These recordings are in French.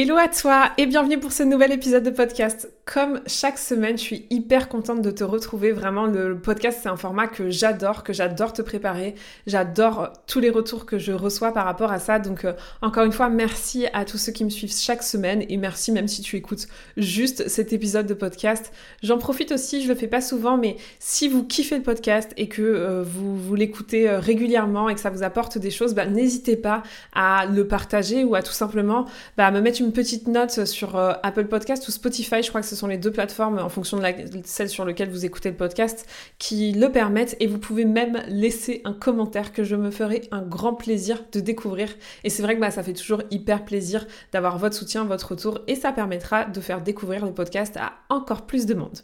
Hello à toi et bienvenue pour ce nouvel épisode de podcast. Comme chaque semaine, je suis hyper contente de te retrouver. Vraiment, le podcast, c'est un format que j'adore, que j'adore te préparer. J'adore tous les retours que je reçois par rapport à ça. Donc, euh, encore une fois, merci à tous ceux qui me suivent chaque semaine et merci même si tu écoutes juste cet épisode de podcast. J'en profite aussi, je le fais pas souvent, mais si vous kiffez le podcast et que euh, vous, vous l'écoutez euh, régulièrement et que ça vous apporte des choses, bah, n'hésitez pas à le partager ou à tout simplement bah, me mettre une petite note sur Apple Podcast ou Spotify. Je crois que ce sont les deux plateformes en fonction de celle sur laquelle vous écoutez le podcast qui le permettent et vous pouvez même laisser un commentaire que je me ferai un grand plaisir de découvrir. Et c'est vrai que bah, ça fait toujours hyper plaisir d'avoir votre soutien, votre retour et ça permettra de faire découvrir le podcast à encore plus de monde.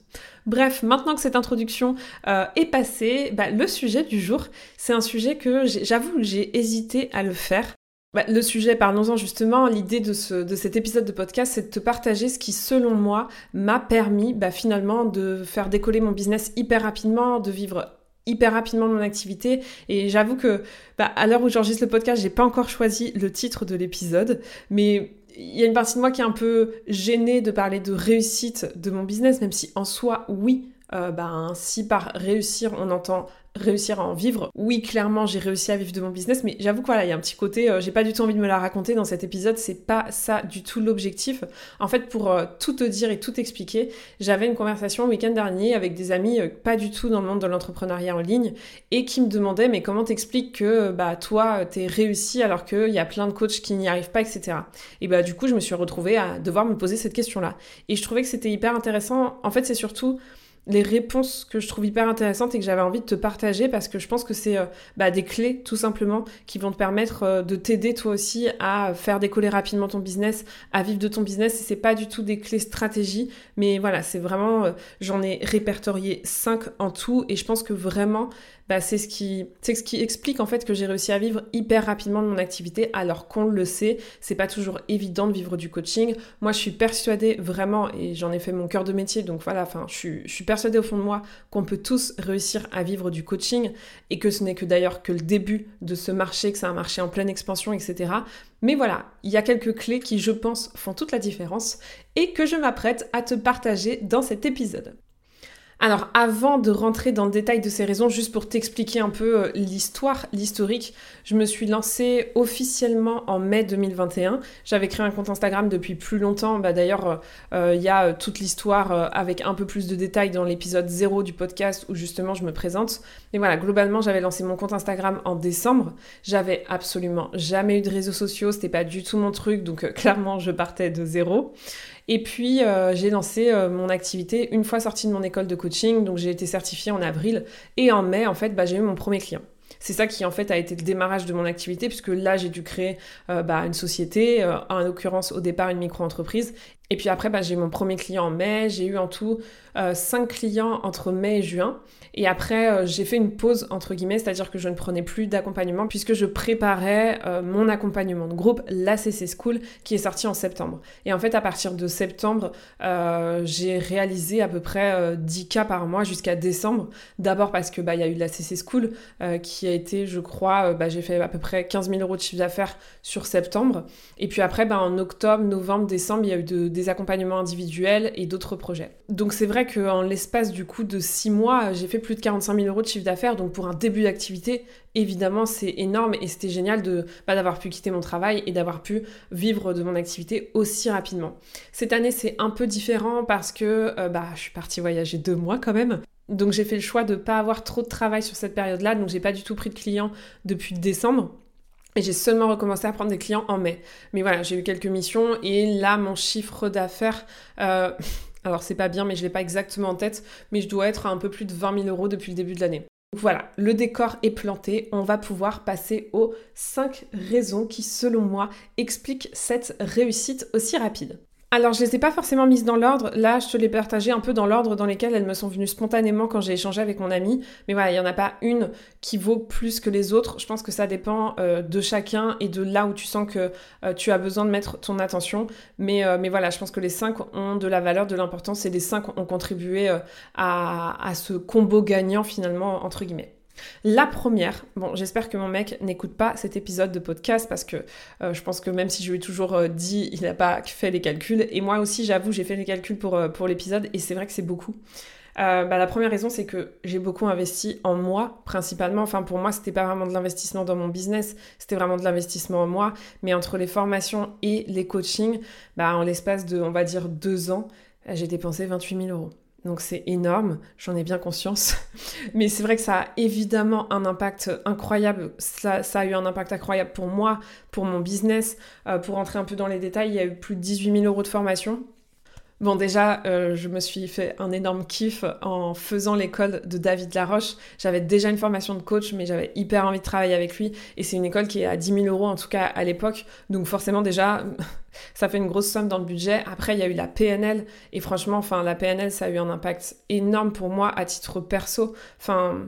Bref, maintenant que cette introduction euh, est passée, bah, le sujet du jour, c'est un sujet que j'avoue j'ai hésité à le faire bah, le sujet, parlons-en justement, l'idée de, cet épisode de podcast, c'est de te partager ce qui, selon moi, m'a permis bah, finalement de faire décoller mon business hyper rapidement, de vivre hyper rapidement mon activité. Et j'avoue que bah, à l'heure où j'enregistre le podcast, j'ai pas encore choisi le titre de l'épisode, mais il y a une partie de moi qui est un peu gênée de parler de réussite de mon business, même si en soi, oui, euh, ben, si par réussir on entend réussir à en vivre. Oui, clairement, j'ai réussi à vivre de mon business, mais j'avoue que voilà, il y a un petit côté, euh, j'ai pas du tout envie de me la raconter dans cet épisode, c'est pas ça du tout l'objectif. En fait, pour euh, tout te dire et tout expliquer, j'avais une conversation le week-end dernier avec des amis pas du tout dans le monde de l'entrepreneuriat en ligne et qui me demandaient, mais comment t'expliques que bah toi, t'es réussi alors qu'il y a plein de coachs qui n'y arrivent pas, etc. Et bah du coup, je me suis retrouvée à devoir me poser cette question-là. Et je trouvais que c'était hyper intéressant. En fait, c'est surtout les réponses que je trouve hyper intéressantes et que j'avais envie de te partager parce que je pense que c'est euh, bah, des clés tout simplement qui vont te permettre euh, de t'aider toi aussi à faire décoller rapidement ton business, à vivre de ton business. Et c'est pas du tout des clés stratégie mais voilà c'est vraiment euh, j'en ai répertorié 5 en tout. Et je pense que vraiment bah, c'est ce qui c'est ce qui explique en fait que j'ai réussi à vivre hyper rapidement de mon activité alors qu'on le sait c'est pas toujours évident de vivre du coaching. Moi je suis persuadée vraiment et j'en ai fait mon cœur de métier donc voilà enfin je suis, je suis persuadée au fond de moi qu'on peut tous réussir à vivre du coaching et que ce n'est que d'ailleurs que le début de ce marché que c'est un marché en pleine expansion etc mais voilà il y a quelques clés qui je pense font toute la différence et que je m'apprête à te partager dans cet épisode alors avant de rentrer dans le détail de ces raisons, juste pour t'expliquer un peu euh, l'histoire, l'historique, je me suis lancée officiellement en mai 2021. J'avais créé un compte Instagram depuis plus longtemps. Bah, D'ailleurs, euh, euh, il y a toute l'histoire avec un peu plus de détails dans l'épisode 0 du podcast où justement je me présente. Mais voilà, globalement, j'avais lancé mon compte Instagram en décembre. J'avais absolument jamais eu de réseaux sociaux, c'était pas du tout mon truc, donc clairement je partais de zéro. Et puis, euh, j'ai lancé euh, mon activité une fois sortie de mon école de coaching. Donc, j'ai été certifiée en avril. Et en mai, en fait, bah, j'ai eu mon premier client. C'est ça qui en fait a été le démarrage de mon activité puisque là j'ai dû créer euh, bah, une société, en l'occurrence au départ une micro-entreprise. Et puis après bah, j'ai mon premier client en mai, j'ai eu en tout 5 clients entre mai et juin. Et après, euh, j'ai fait une pause, entre guillemets, c'est-à-dire que je ne prenais plus d'accompagnement puisque je préparais euh, mon accompagnement de groupe, l'ACC School, qui est sorti en septembre. Et en fait, à partir de septembre, euh, j'ai réalisé à peu près 10 cas par mois jusqu'à décembre. D'abord parce que bah, y a eu l'ACC School qui a été, je crois, bah, j'ai fait à peu près 15 000 euros de chiffre d'affaires sur septembre. Et puis après, bah, en octobre, novembre, décembre, il y a eu des accompagnements individuels et d'autres projets. Donc c'est vrai qu'en l'espace du coup de 6 mois, j'ai fait plus de 45 000 euros de chiffre d'affaires. Donc pour un début d'activité, évidemment, c'est énorme et c'était génial de bah, d'avoir pu quitter mon travail et d'avoir pu vivre de mon activité aussi rapidement. Cette année, c'est un peu différent parce que euh, bah, je suis partie voyager deux mois quand même. Donc j'ai fait le choix de ne pas avoir trop de travail sur cette période-là, donc j'ai pas du tout pris de clients depuis décembre. Et j'ai seulement recommencé à prendre des clients en mai. Mais voilà, j'ai eu quelques missions et là, mon chiffre d'affaires, euh, alors c'est pas bien, mais je l'ai pas exactement en tête, mais je dois être à un peu plus de 20 000 euros depuis le début de l'année. Voilà, le décor est planté, on va pouvoir passer aux 5 raisons qui, selon moi, expliquent cette réussite aussi rapide. Alors, je les ai pas forcément mises dans l'ordre. Là, je te les partagées un peu dans l'ordre dans lesquels elles me sont venues spontanément quand j'ai échangé avec mon ami. Mais voilà, il n'y en a pas une qui vaut plus que les autres. Je pense que ça dépend euh, de chacun et de là où tu sens que euh, tu as besoin de mettre ton attention. Mais, euh, mais voilà, je pense que les cinq ont de la valeur, de l'importance et les cinq ont contribué à, à ce combo gagnant finalement, entre guillemets. La première, bon, j'espère que mon mec n'écoute pas cet épisode de podcast parce que euh, je pense que même si je lui ai toujours euh, dit, il n'a pas fait les calculs. Et moi aussi, j'avoue, j'ai fait les calculs pour, euh, l'épisode et c'est vrai que c'est beaucoup. Bah, la première raison, c'est que j'ai beaucoup investi en moi, principalement. Enfin, pour moi, c'était pas vraiment de l'investissement dans mon business, c'était vraiment de l'investissement en moi. Mais entre les formations et les coachings, bah, en l'espace de, on va dire, deux ans, j'ai dépensé 28 000 euros. Donc c'est énorme, j'en ai bien conscience. Mais c'est vrai que ça a évidemment un impact incroyable. Ça, a eu un impact incroyable pour moi, pour mon business. Euh, pour rentrer un peu dans les détails, il y a eu plus de 18 000 euros de formation. Bon, déjà, euh, je me suis fait un énorme kiff en faisant l'école de David Laroche. J'avais déjà une formation de coach, mais j'avais hyper envie de travailler avec lui. Et c'est une école qui est à 10 000 euros, en tout cas à l'époque. Donc forcément, déjà, ça fait une grosse somme dans le budget. Après, il y a eu la PNL. Et franchement, enfin, la PNL, ça a eu un impact énorme pour moi à titre perso. Enfin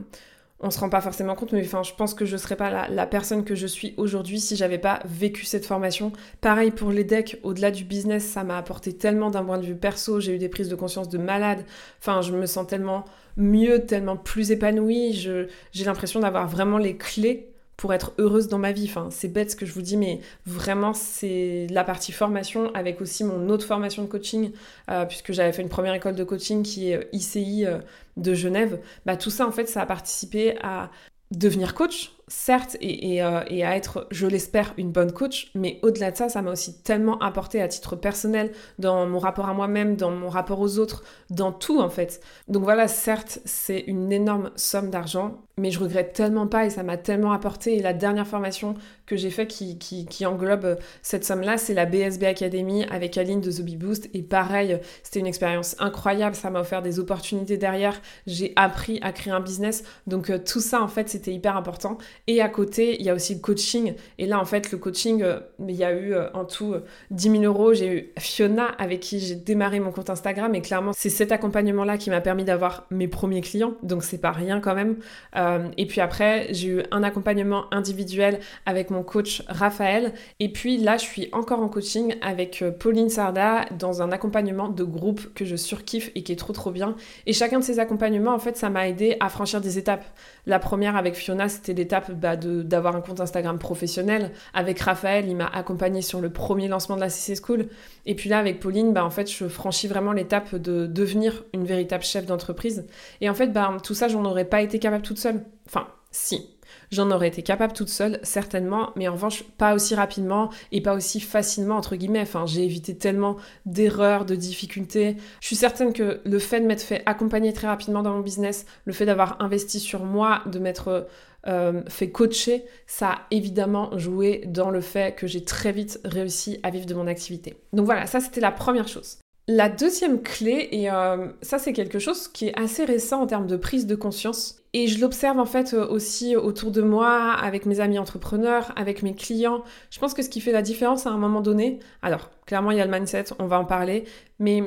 on se rend pas forcément compte, mais enfin, je pense que je serais pas la, personne que je suis aujourd'hui si j'avais pas vécu cette formation. Pareil pour les decks, au-delà du business, ça m'a apporté tellement d'un point de vue perso, j'ai eu des prises de conscience de malade. Enfin, je me sens tellement mieux, tellement plus épanouie. J'ai l'impression d'avoir vraiment les clés pour être heureuse dans ma vie. Enfin, c'est bête ce que je vous dis, mais vraiment, c'est la partie formation avec aussi mon autre formation de coaching, euh, puisque j'avais fait une première école de coaching qui est ICI euh, de Genève. Bah, tout ça, en fait, ça a participé à devenir coach, certes, euh, et, à être, je l'espère, une bonne coach, mais au-delà de ça, ça m'a aussi tellement apporté à titre personnel, dans mon rapport à moi-même, dans mon rapport aux autres, dans tout en fait. Donc voilà, certes, c'est une énorme somme d'argent, mais je regrette tellement pas et ça m'a tellement apporté. Et la dernière formation que j'ai fait qui, englobe cette somme-là, c'est la BSB Academy avec Aline de The Boost. Et pareil, c'était une expérience incroyable, ça m'a offert des opportunités derrière, j'ai appris à créer un business. Donc euh, tout ça, en fait, c'était hyper important. Et à côté, il y a aussi le coaching. Et là, en fait, le coaching, euh, il y a eu euh, en tout 10 000 euros. J'ai eu Fiona avec qui j'ai démarré mon compte Instagram. Et clairement, c'est cet accompagnement-là qui m'a permis d'avoir mes premiers clients. Donc, c'est pas rien quand même. Euh, et puis après, j'ai eu un accompagnement individuel avec mon coach Raphaël. Et puis là, je suis encore en coaching avec Pauline Sarda dans un accompagnement de groupe que je surkiffe et qui est trop trop bien. Et chacun de ces accompagnements, en fait, ça m'a aidé à franchir des étapes. La première avec Fiona, c'était l'étape bah, d'avoir un compte Instagram professionnel. Avec Raphaël, il m'a accompagné sur le premier lancement de la CC School. Et puis là, avec Pauline, bah, en fait, je franchis vraiment l'étape de devenir une véritable chef d'entreprise. Et en fait, bah, tout ça, j'en aurais pas été capable toute seule. Enfin, si, J'en aurais été capable toute seule, certainement, mais en revanche, pas aussi rapidement et pas aussi facilement, entre guillemets. J'ai évité tellement d'erreurs, de difficultés. Je suis certaine que le fait de m'être fait accompagner très rapidement dans mon business, le fait d'avoir investi sur moi, de m'être euh, fait coacher, ça a évidemment joué dans le fait que j'ai très vite réussi à vivre de mon activité. Donc voilà, ça c'était la première chose. La deuxième clé, et euh, ça c'est quelque chose qui est assez récent en termes de prise de conscience, et je l'observe en fait euh, aussi autour de moi, avec mes amis entrepreneurs, avec mes clients. Je pense que ce qui fait la différence à un moment donné, alors clairement il y a le mindset, on va en parler, mais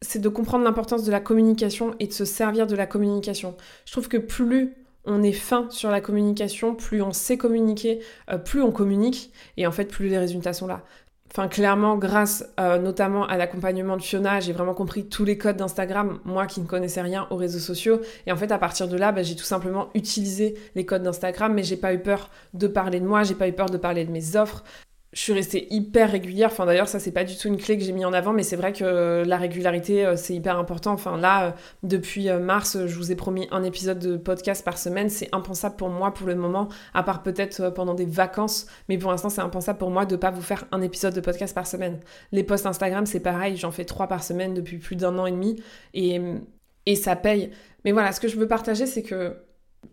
c'est de comprendre l'importance de la communication et de se servir de la communication. Je trouve que plus on est fin sur la communication, plus on sait communiquer, euh, plus on communique, et en fait, plus les résultats sont là. Enfin, clairement, grâce euh, notamment à l'accompagnement de Fiona, j'ai vraiment compris tous les codes d'Instagram, moi qui ne connaissais rien aux réseaux sociaux. Et en fait, à partir de là, bah, j'ai tout simplement utilisé les codes d'Instagram, mais j'ai pas eu peur de parler de moi, j'ai pas eu peur de parler de mes offres je suis restée hyper régulière. Enfin, d'ailleurs, ça, c'est pas du tout une clé que j'ai mis en avant, mais c'est vrai que la régularité, euh, c'est hyper important. Enfin, là, euh, depuis euh, mars, je vous ai promis un épisode de podcast par semaine. C'est impensable pour moi pour le moment, à part peut-être pendant des vacances. Mais pour l'instant, c'est impensable pour moi de pas vous faire un épisode de podcast par semaine. Les posts Instagram, c'est pareil. J'en fais trois par semaine depuis plus d'un an et demi. Et, et ça paye. Mais voilà, ce que je veux partager, c'est que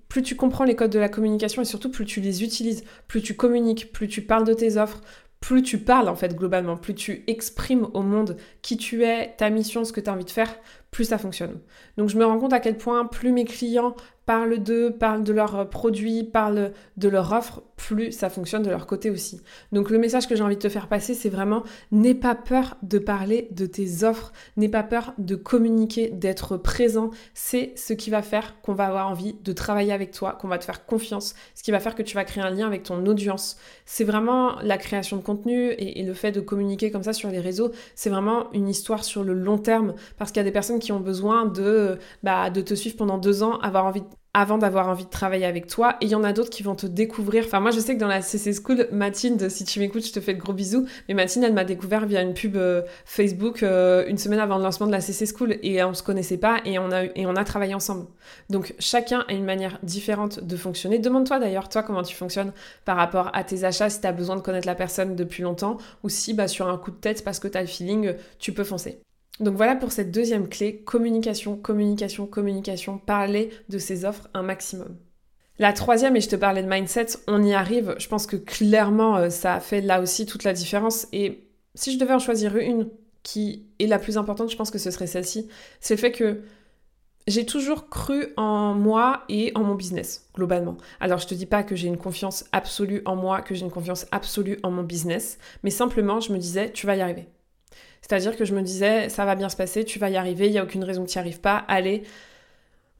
plus tu comprends les codes de la communication et surtout plus tu les utilises, plus tu communiques, plus tu parles de tes offres, plus tu parles en fait globalement, plus tu exprimes au monde qui tu es, ta mission, ce que tu as envie de faire, plus ça fonctionne. Donc je me rends compte à quel point plus mes clients parlent d'eux, parlent de leurs produits, parlent de leur offre, plus ça fonctionne de leur côté aussi. Donc le message que j'ai envie de te faire passer, c'est vraiment n'aie pas peur de parler de tes offres, n'aie pas peur de communiquer, d'être présent. C'est ce qui va faire qu'on va avoir envie de travailler avec toi, qu'on va te faire confiance, ce qui va faire que tu vas créer un lien avec ton audience. C'est vraiment la création de contenu et, le fait de communiquer comme ça sur les réseaux, c'est vraiment une histoire sur le long terme parce qu'il y a des personnes qui ont besoin de, bah, de te suivre pendant deux ans, avoir envie avant d'avoir envie de travailler avec toi. Et il y en a d'autres qui vont te découvrir. Enfin, moi, je sais que dans la CC School, Mathilde, si tu m'écoutes, je te fais de gros bisous. Mais Mathilde, elle m'a découvert via une pub euh, Facebook euh, une semaine avant le lancement de la CC School. Et on se connaissait pas et on a, travaillé ensemble. Donc, chacun a une manière différente de fonctionner. Demande-toi d'ailleurs, toi, comment tu fonctionnes par rapport à tes achats, si tu as besoin de connaître la personne depuis longtemps ou si, bah, sur un coup de tête, parce que tu as le feeling, tu peux foncer. Donc voilà pour cette deuxième clé, communication, communication, communication, parler de ses offres un maximum. La troisième, et je te parlais de mindset, on y arrive, je pense que clairement euh, ça a fait là aussi toute la différence. Et si je devais en choisir une qui est la plus importante, je pense que ce serait celle-ci, c'est le fait que j'ai toujours cru en moi et en mon business, globalement. Alors, je te dis pas que j'ai une confiance absolue en moi, que j'ai une confiance absolue en mon business, mais simplement, je me disais, tu vas y arriver. C'est-à-dire que je me disais, ça va bien se passer, tu vas y arriver, il n'y a aucune raison que tu n'y arrives pas, allez.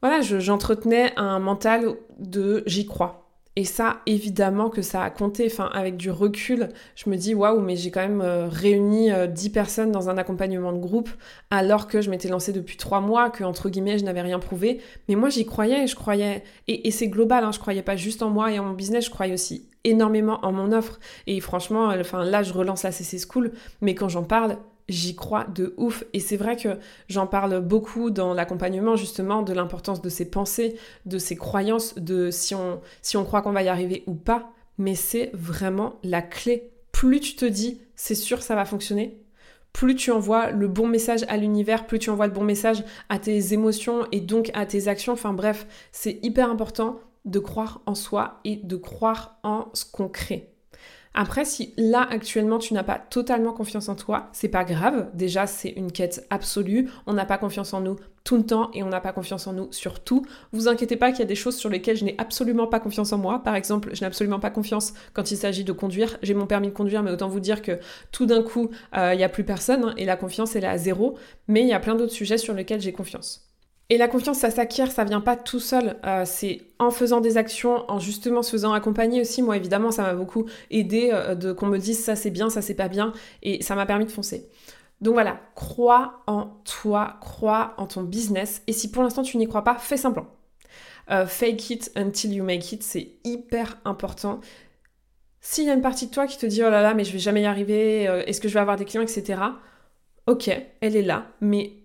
Voilà, j'entretenais un mental de j'y crois. Et ça, évidemment que ça a compté. Enfin, avec du recul, je me dis waouh, mais j'ai quand même euh, réuni 10 euh, personnes dans un accompagnement de groupe alors que je m'étais lancée depuis 3 mois, que entre guillemets je n'avais rien prouvé. Mais moi j'y croyais, je croyais. Et, c'est global, hein, je croyais pas juste en moi et en mon business, je croyais aussi énormément en mon offre. Et franchement, euh, enfin là je relance la CC School, mais quand j'en parle, j'y crois de ouf. Et c'est vrai que j'en parle beaucoup dans l'accompagnement justement de l'importance de ses pensées, de ses croyances, de si on, si on croit qu'on va y arriver ou pas. Mais c'est vraiment la clé. Plus tu te dis c'est sûr ça va fonctionner, plus tu envoies le bon message à l'univers, plus tu envoies le bon message à tes émotions et donc à tes actions. Enfin bref, c'est hyper important de croire en soi et de croire en ce qu'on crée. Après, si là actuellement tu n'as pas totalement confiance en toi, c'est pas grave. Déjà, c'est une quête absolue. On n'a pas confiance en nous tout le temps et on n'a pas confiance en nous sur tout. Vous inquiétez pas qu'il y a des choses sur lesquelles je n'ai absolument pas confiance en moi. Par exemple, je n'ai absolument pas confiance quand il s'agit de conduire. J'ai mon permis de conduire, mais autant vous dire que tout d'un coup, euh, il n'y a plus personne hein, et la confiance elle est à zéro. Mais il y a plein d'autres sujets sur lesquels j'ai confiance. Et la confiance, ça s'acquiert, ça vient pas tout seul. Euh, c'est en faisant des actions, en justement se faisant accompagner aussi. Moi, évidemment, ça m'a beaucoup aidé euh, de qu'on me dise ça c'est bien, ça c'est pas bien, et ça m'a permis de foncer. Donc voilà, crois en toi, crois en ton business. Et si pour l'instant tu n'y crois pas, fais semblant. Euh, fake it until you make it, c'est hyper important. S'il y a une partie de toi qui te dit oh là là, mais je vais jamais y arriver, est-ce que je vais avoir des clients, etc. Ok, elle est là, mais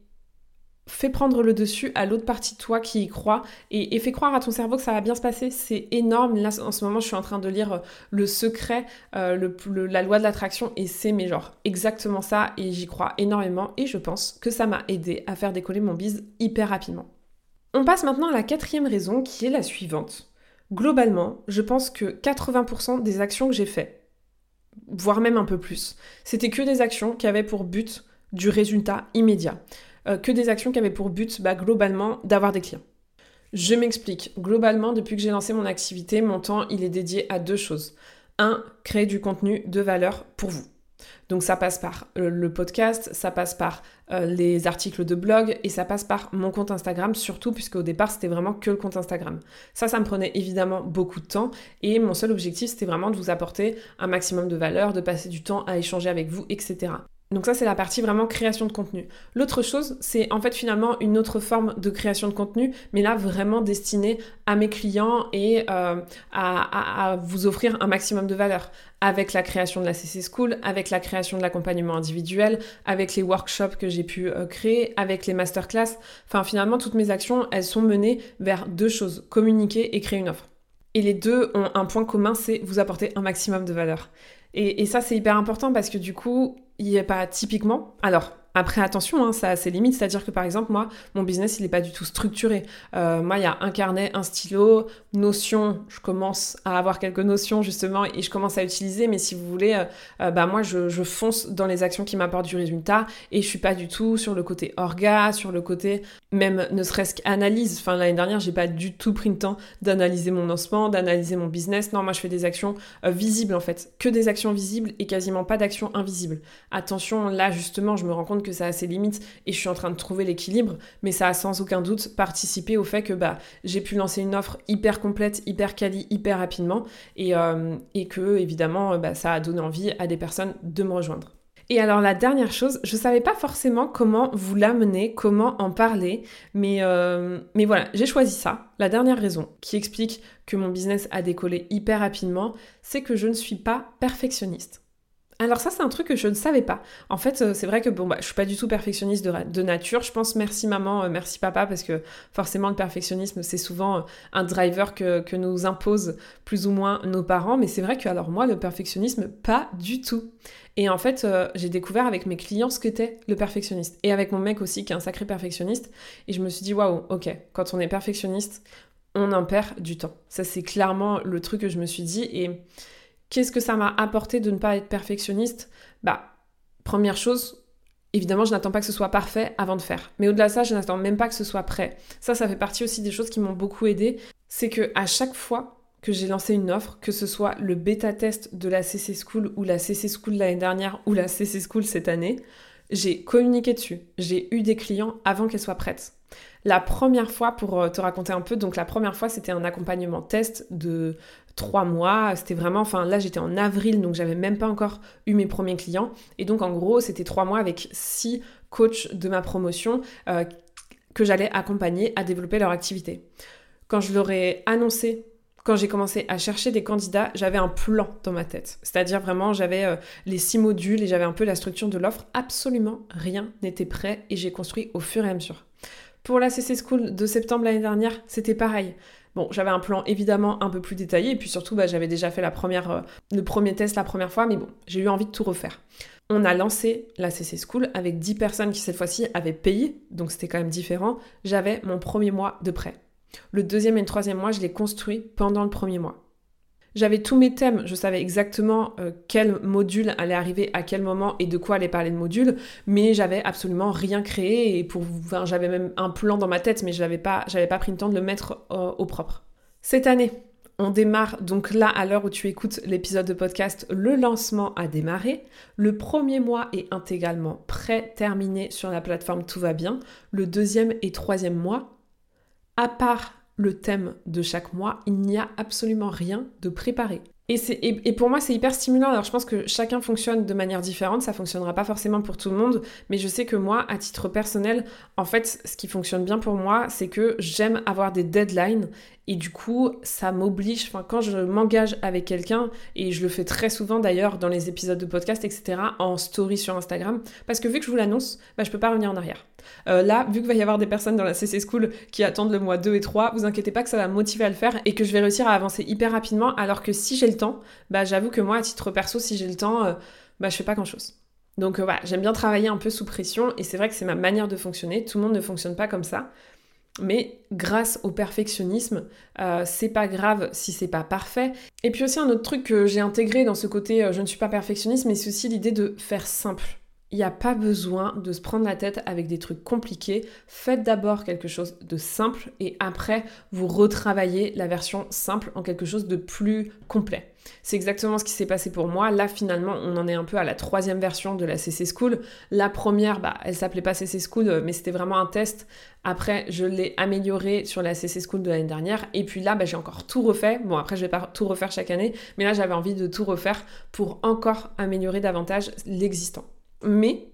fais prendre le dessus à l'autre partie de toi qui y croit et, fais croire à ton cerveau que ça va bien se passer. C'est énorme. Là, en ce moment, je suis en train de lire euh, Le Secret, euh, la loi de l'attraction et c'est mais genre exactement ça et j'y crois énormément et je pense que ça m'a aidé à faire décoller mon bise hyper rapidement. On passe maintenant à la quatrième raison qui est la suivante. Globalement, je pense que 80% des actions que j'ai faites, voire même un peu plus, c'était que des actions qui avaient pour but du résultat immédiat. Euh, que des actions qui avaient pour but bah, globalement d'avoir des clients. Je m'explique. Globalement, depuis que j'ai lancé mon activité, mon temps, il est dédié à deux choses. Un, créer du contenu de valeur pour vous. Donc ça passe par euh, le podcast, ça passe par euh, les articles de blog et ça passe par mon compte Instagram surtout puisque au départ c'était vraiment que le compte Instagram. Ça ça me prenait évidemment beaucoup de temps et mon seul objectif c'était vraiment de vous apporter un maximum de valeur, de passer du temps à échanger avec vous, etc. Donc ça, c'est la partie vraiment création de contenu. L'autre chose, c'est en fait finalement une autre forme de création de contenu, mais là vraiment destinée à mes clients et euh, à, vous offrir un maximum de valeur avec la création de la CC School, avec la création de l'accompagnement individuel, avec les workshops que j'ai pu euh, créer, avec les masterclass. Enfin finalement, toutes mes actions, elles sont menées vers deux choses, communiquer et créer une offre. Et les deux ont un point commun, c'est vous apporter un maximum de valeur. Et, ça, c'est hyper important parce que du coup, il a pas typiquement. Alors, Après, attention, hein, ça a ses limites, c'est-à-dire que par exemple, moi, mon business, il n'est pas du tout structuré. Euh, moi, il y a un carnet, un stylo, notions, je commence à avoir quelques notions justement et je commence à utiliser, mais si vous voulez, euh, euh, bah moi, je, fonce dans les actions qui m'apportent du résultat et je suis pas du tout sur le côté orga, sur le côté même ne serait-ce qu'analyse. Enfin, l'année dernière, j'ai pas du tout pris le temps d'analyser mon lancement, d'analyser mon business. Non, moi, je fais des actions visibles en fait, que des actions visibles et quasiment pas d'actions invisibles. Attention, là, justement, je me rends compte que ça a ses limites et je suis en train de trouver l'équilibre, mais ça a sans aucun doute participé au fait que bah, j'ai pu lancer une offre hyper complète, hyper quali, hyper rapidement et, euh, que évidemment bah, ça a donné envie à des personnes de me rejoindre. Et alors la dernière chose, je savais pas forcément comment vous l'amener, comment en parler, euh, mais voilà, j'ai choisi ça. La dernière raison qui explique que mon business a décollé hyper rapidement, c'est que je ne suis pas perfectionniste. Alors ça c'est un truc que je ne savais pas. En fait euh, c'est vrai que bon bah je suis pas du tout perfectionniste de, nature. Je pense merci maman, euh, merci papa parce que forcément le perfectionnisme c'est souvent euh, un driver que, nous imposent plus ou moins nos parents. Mais c'est vrai que alors moi le perfectionnisme pas du tout. Et en fait j'ai découvert avec mes clients ce qu'était le perfectionniste et avec mon mec aussi qui est un sacré perfectionniste. Et je me suis dit waouh ok quand on est perfectionniste on en perd du temps. Ça c'est clairement le truc que je me suis dit et Qu'est-ce que ça m'a apporté de ne pas être perfectionniste? Bah, première chose, évidemment, je n'attends pas que ce soit parfait avant de faire. Mais au-delà de ça, je n'attends même pas que ce soit prêt. Ça, ça fait partie aussi des choses qui m'ont beaucoup aidé. C'est que à chaque fois que j'ai lancé une offre, que ce soit le bêta test de la CC School ou la CC School l'année dernière ou la CC School cette année, j'ai communiqué dessus. J'ai eu des clients avant qu'elle soit prête. La première fois, pour euh, te raconter un peu, donc la première fois, c'était un accompagnement test de trois mois. C'était vraiment, enfin là, j'étais en avril, donc j'avais même pas encore eu mes premiers clients. Et donc, en gros, c'était trois mois avec six coachs de ma promotion euh, que j'allais accompagner à développer leur activité. Quand je leur ai annoncé quand j'ai commencé à chercher des candidats, j'avais un plan dans ma tête. C'est-à-dire vraiment, j'avais euh, les six modules et j'avais un peu la structure de l'offre. Absolument rien n'était prêt et j'ai construit au fur et à mesure. Pour la CC School de septembre l'année dernière, c'était pareil. Bon, j'avais un plan évidemment un peu plus détaillé et puis surtout, bah, j'avais déjà fait euh, le premier test la première fois, mais bon, j'ai eu envie de tout refaire. On a lancé la CC School avec 10 personnes qui cette fois-ci avaient payé, donc c'était quand même différent. J'avais mon premier mois de prêt. Le deuxième et le troisième mois, je l'ai construit pendant le premier mois. J'avais tous mes thèmes, je savais exactement euh, quel module allait arriver à quel moment et de quoi allait parler le module, mais j'avais absolument rien créé et pour, j'avais même un plan dans ma tête, mais je n'avais pas, pas pris le temps de le mettre au propre. Cette année, on démarre donc là, à l'heure où tu écoutes l'épisode de podcast, le lancement a démarré. Le premier mois est intégralement prêt, terminé sur la plateforme Tout va bien. Le deuxième et troisième mois, à part le thème de chaque mois, il n'y a absolument rien de préparé. Et, pour moi, c'est hyper stimulant. Alors, je pense que chacun fonctionne de manière différente. Ça fonctionnera pas forcément pour tout le monde. Mais je sais que moi, à titre personnel, en fait, ce qui fonctionne bien pour moi, c'est que j'aime avoir des deadlines et du coup, ça m'oblige, quand je m'engage avec quelqu'un, et je le fais très souvent d'ailleurs dans les épisodes de podcast, etc., en story sur Instagram, parce que vu que je vous l'annonce, bah, je peux pas revenir en arrière. Euh, là, vu qu'il va y avoir des personnes dans la CC School qui attendent le mois 2 et 3, vous inquiétez pas que ça va me motiver à le faire et que je vais réussir à avancer hyper rapidement, alors que si j'ai le temps, bah, j'avoue que moi, à titre perso, si j'ai le temps, euh, bah, fais pas grand chose. Donc euh, voilà, j'aime bien travailler un peu sous pression et c'est vrai que c'est ma manière de fonctionner. Tout le monde ne fonctionne pas comme ça. Mais grâce au perfectionnisme, euh, c'est pas grave si c'est pas parfait. Et puis aussi un autre truc que j'ai intégré dans ce côté euh, je ne suis pas perfectionniste, mais c'est aussi l'idée de faire simple. Il n'y a pas besoin de se prendre la tête avec des trucs compliqués. Faites d'abord quelque chose de simple et après vous retravaillez la version simple en quelque chose de plus complet. C'est exactement ce qui s'est passé pour moi. Là, finalement, on en est un peu à la troisième version de la CC School. La première, bah, elle s'appelait pas CC School, mais c'était vraiment un test. Après, je l'ai améliorée sur la CC School de l'année dernière. Et puis là, bah, j'ai encore tout refait. Bon, après, je vais pas tout refaire chaque année, mais là, j'avais envie de tout refaire pour encore améliorer davantage l'existant mais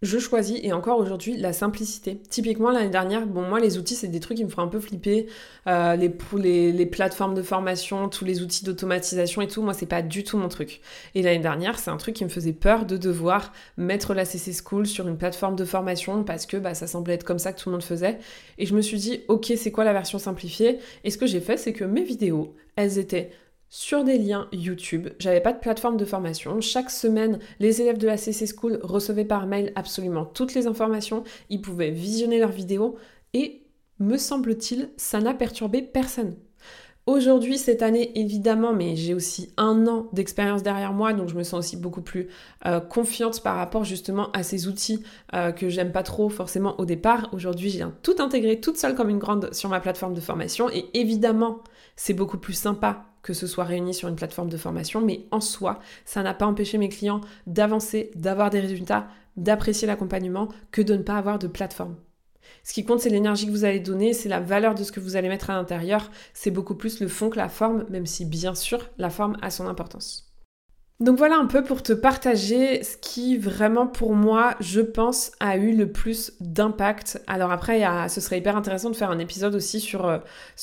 je choisis, et encore aujourd'hui, la simplicité. Typiquement, l'année dernière, bon, moi, les outils, c'est des trucs qui me font un peu flipper. Euh, les, les, les, plateformes de formation, tous les outils d'automatisation et tout, moi, c'est pas du tout mon truc. Et l'année dernière, c'est un truc qui me faisait peur de devoir mettre la CC School sur une plateforme de formation parce que bah, ça semblait être comme ça que tout le monde faisait. Et je me suis dit, ok, c'est quoi la version simplifiée? Et ce que j'ai fait, c'est que mes vidéos, elles étaient sur des liens YouTube. J'avais pas de plateforme de formation. Chaque semaine, les élèves de la CC School recevaient par mail absolument toutes les informations. Ils pouvaient visionner leurs vidéos et, me semble-t-il, ça n'a perturbé personne. Aujourd'hui, cette année, évidemment, mais j'ai aussi un an d'expérience derrière moi, donc je me sens aussi beaucoup plus euh, confiante par rapport justement à ces outils euh, que j'aime pas trop forcément au départ. Aujourd'hui, j'ai tout intégré toute seule comme une grande sur ma plateforme de formation, et évidemment, c'est beaucoup plus sympa que ce soit réuni sur une plateforme de formation, mais en soi, ça n'a pas empêché mes clients d'avancer, d'avoir des résultats, d'apprécier l'accompagnement, que de ne pas avoir de plateforme. Ce qui compte, c'est l'énergie que vous allez donner, c'est la valeur de ce que vous allez mettre à l'intérieur. C'est beaucoup plus le fond que la forme, même si bien sûr, la forme a son importance. Donc voilà un peu pour te partager ce qui vraiment pour moi, je pense, a eu le plus d'impact. Alors après, ce serait hyper intéressant de faire un épisode aussi sur, euh,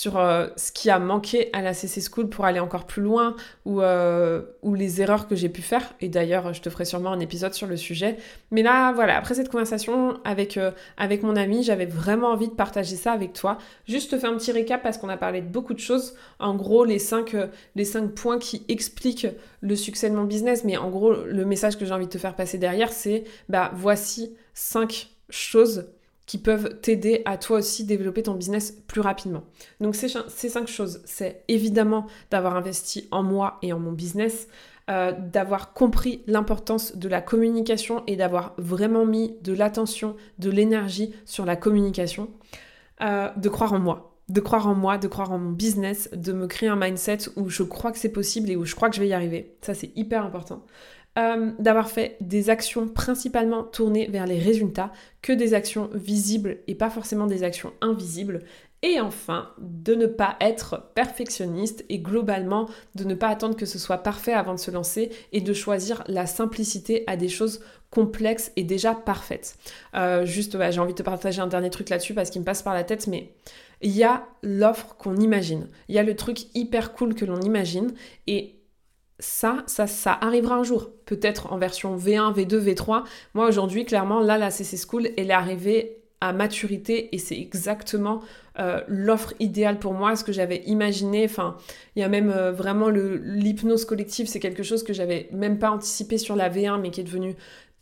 euh, ce qui a manqué à la CC School pour aller encore plus loin ou, euh, ou les erreurs que j'ai pu faire. Et d'ailleurs, je te ferai sûrement un épisode sur le sujet. Mais là, voilà, après cette conversation avec, avec mon ami, j'avais vraiment envie de partager ça avec toi. Juste te faire un petit récap parce qu'on a parlé de beaucoup de choses. En gros, les cinq, les cinq points qui expliquent le succès de mon business, mais en gros, le message que j'ai envie de te faire passer derrière, c'est bah voici cinq choses qui peuvent t'aider à toi aussi développer ton business plus rapidement. Donc ces, cinq choses, c'est évidemment d'avoir investi en moi et en mon business, euh, d'avoir compris l'importance de la communication et d'avoir vraiment mis de l'attention, de l'énergie sur la communication, euh, de croire en moi de croire en moi, de croire en mon business, de me créer un mindset où je crois que c'est possible et où je crois que je vais y arriver. Ça, c'est hyper important. Euh, d'avoir fait des actions principalement tournées vers les résultats, que des actions visibles et pas forcément des actions invisibles. Et enfin, de ne pas être perfectionniste et globalement de ne pas attendre que ce soit parfait avant de se lancer et de choisir la simplicité à des choses complexes et déjà parfaites. Euh, juste, j'ai envie de te partager un dernier truc là-dessus parce qu'il me passe par la tête, mais il y a l'offre qu'on imagine. Il y a le truc hyper cool que l'on imagine et ça, ça, ça arrivera un jour. Peut-être en version V1, V2, V3. Moi aujourd'hui, clairement, là, la CC School, elle est arrivée à maturité et c'est exactement euh, l'offre idéale pour moi, ce que j'avais imaginé. Enfin, il y a même euh, vraiment l'hypnose collective, c'est quelque chose que j'avais même pas anticipé sur la V1 mais qui est devenu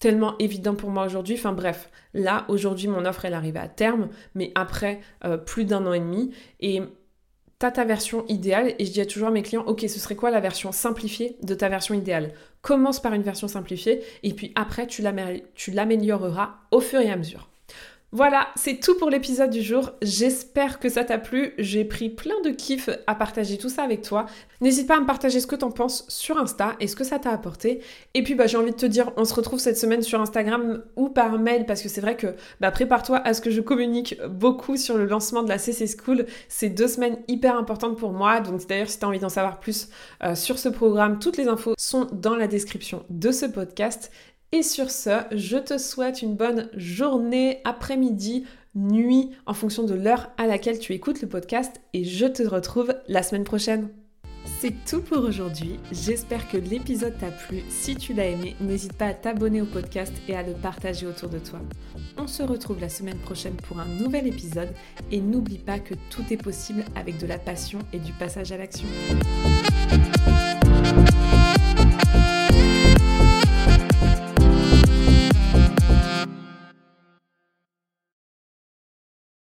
tellement évident pour moi aujourd'hui. Enfin bref, là aujourd'hui mon offre elle arrive à terme, mais après euh, plus d'un an et demi. Et t'as ta version idéale et je dis toujours à mes clients, ok, ce serait quoi la version simplifiée de ta version idéale? Commence par une version simplifiée et puis après tu l'amélioreras au fur et à mesure. Voilà, c'est tout pour l'épisode du jour. J'espère que ça t'a plu. J'ai pris plein de kiff à partager tout ça avec toi. N'hésite pas à me partager ce que t'en penses sur Insta et ce que ça t'a apporté. Et puis bah, j'ai envie de te dire, on se retrouve cette semaine sur Instagram ou par mail parce que c'est vrai que bah, prépare-toi à ce que je communique beaucoup sur le lancement de la CC School. C'est deux semaines hyper importantes pour moi. Donc d'ailleurs, si tu as envie d'en savoir plus euh, sur ce programme, toutes les infos sont dans la description de ce podcast. Et sur ce, je te souhaite une bonne journée, après-midi, nuit, en fonction de l'heure à laquelle tu écoutes le podcast. Et je te retrouve la semaine prochaine. C'est tout pour aujourd'hui. J'espère que l'épisode t'a plu. Si tu l'as aimé, n'hésite pas à t'abonner au podcast et à le partager autour de toi. On se retrouve la semaine prochaine pour un nouvel épisode et n'oublie pas que tout est possible avec de la passion et du passage à l'action.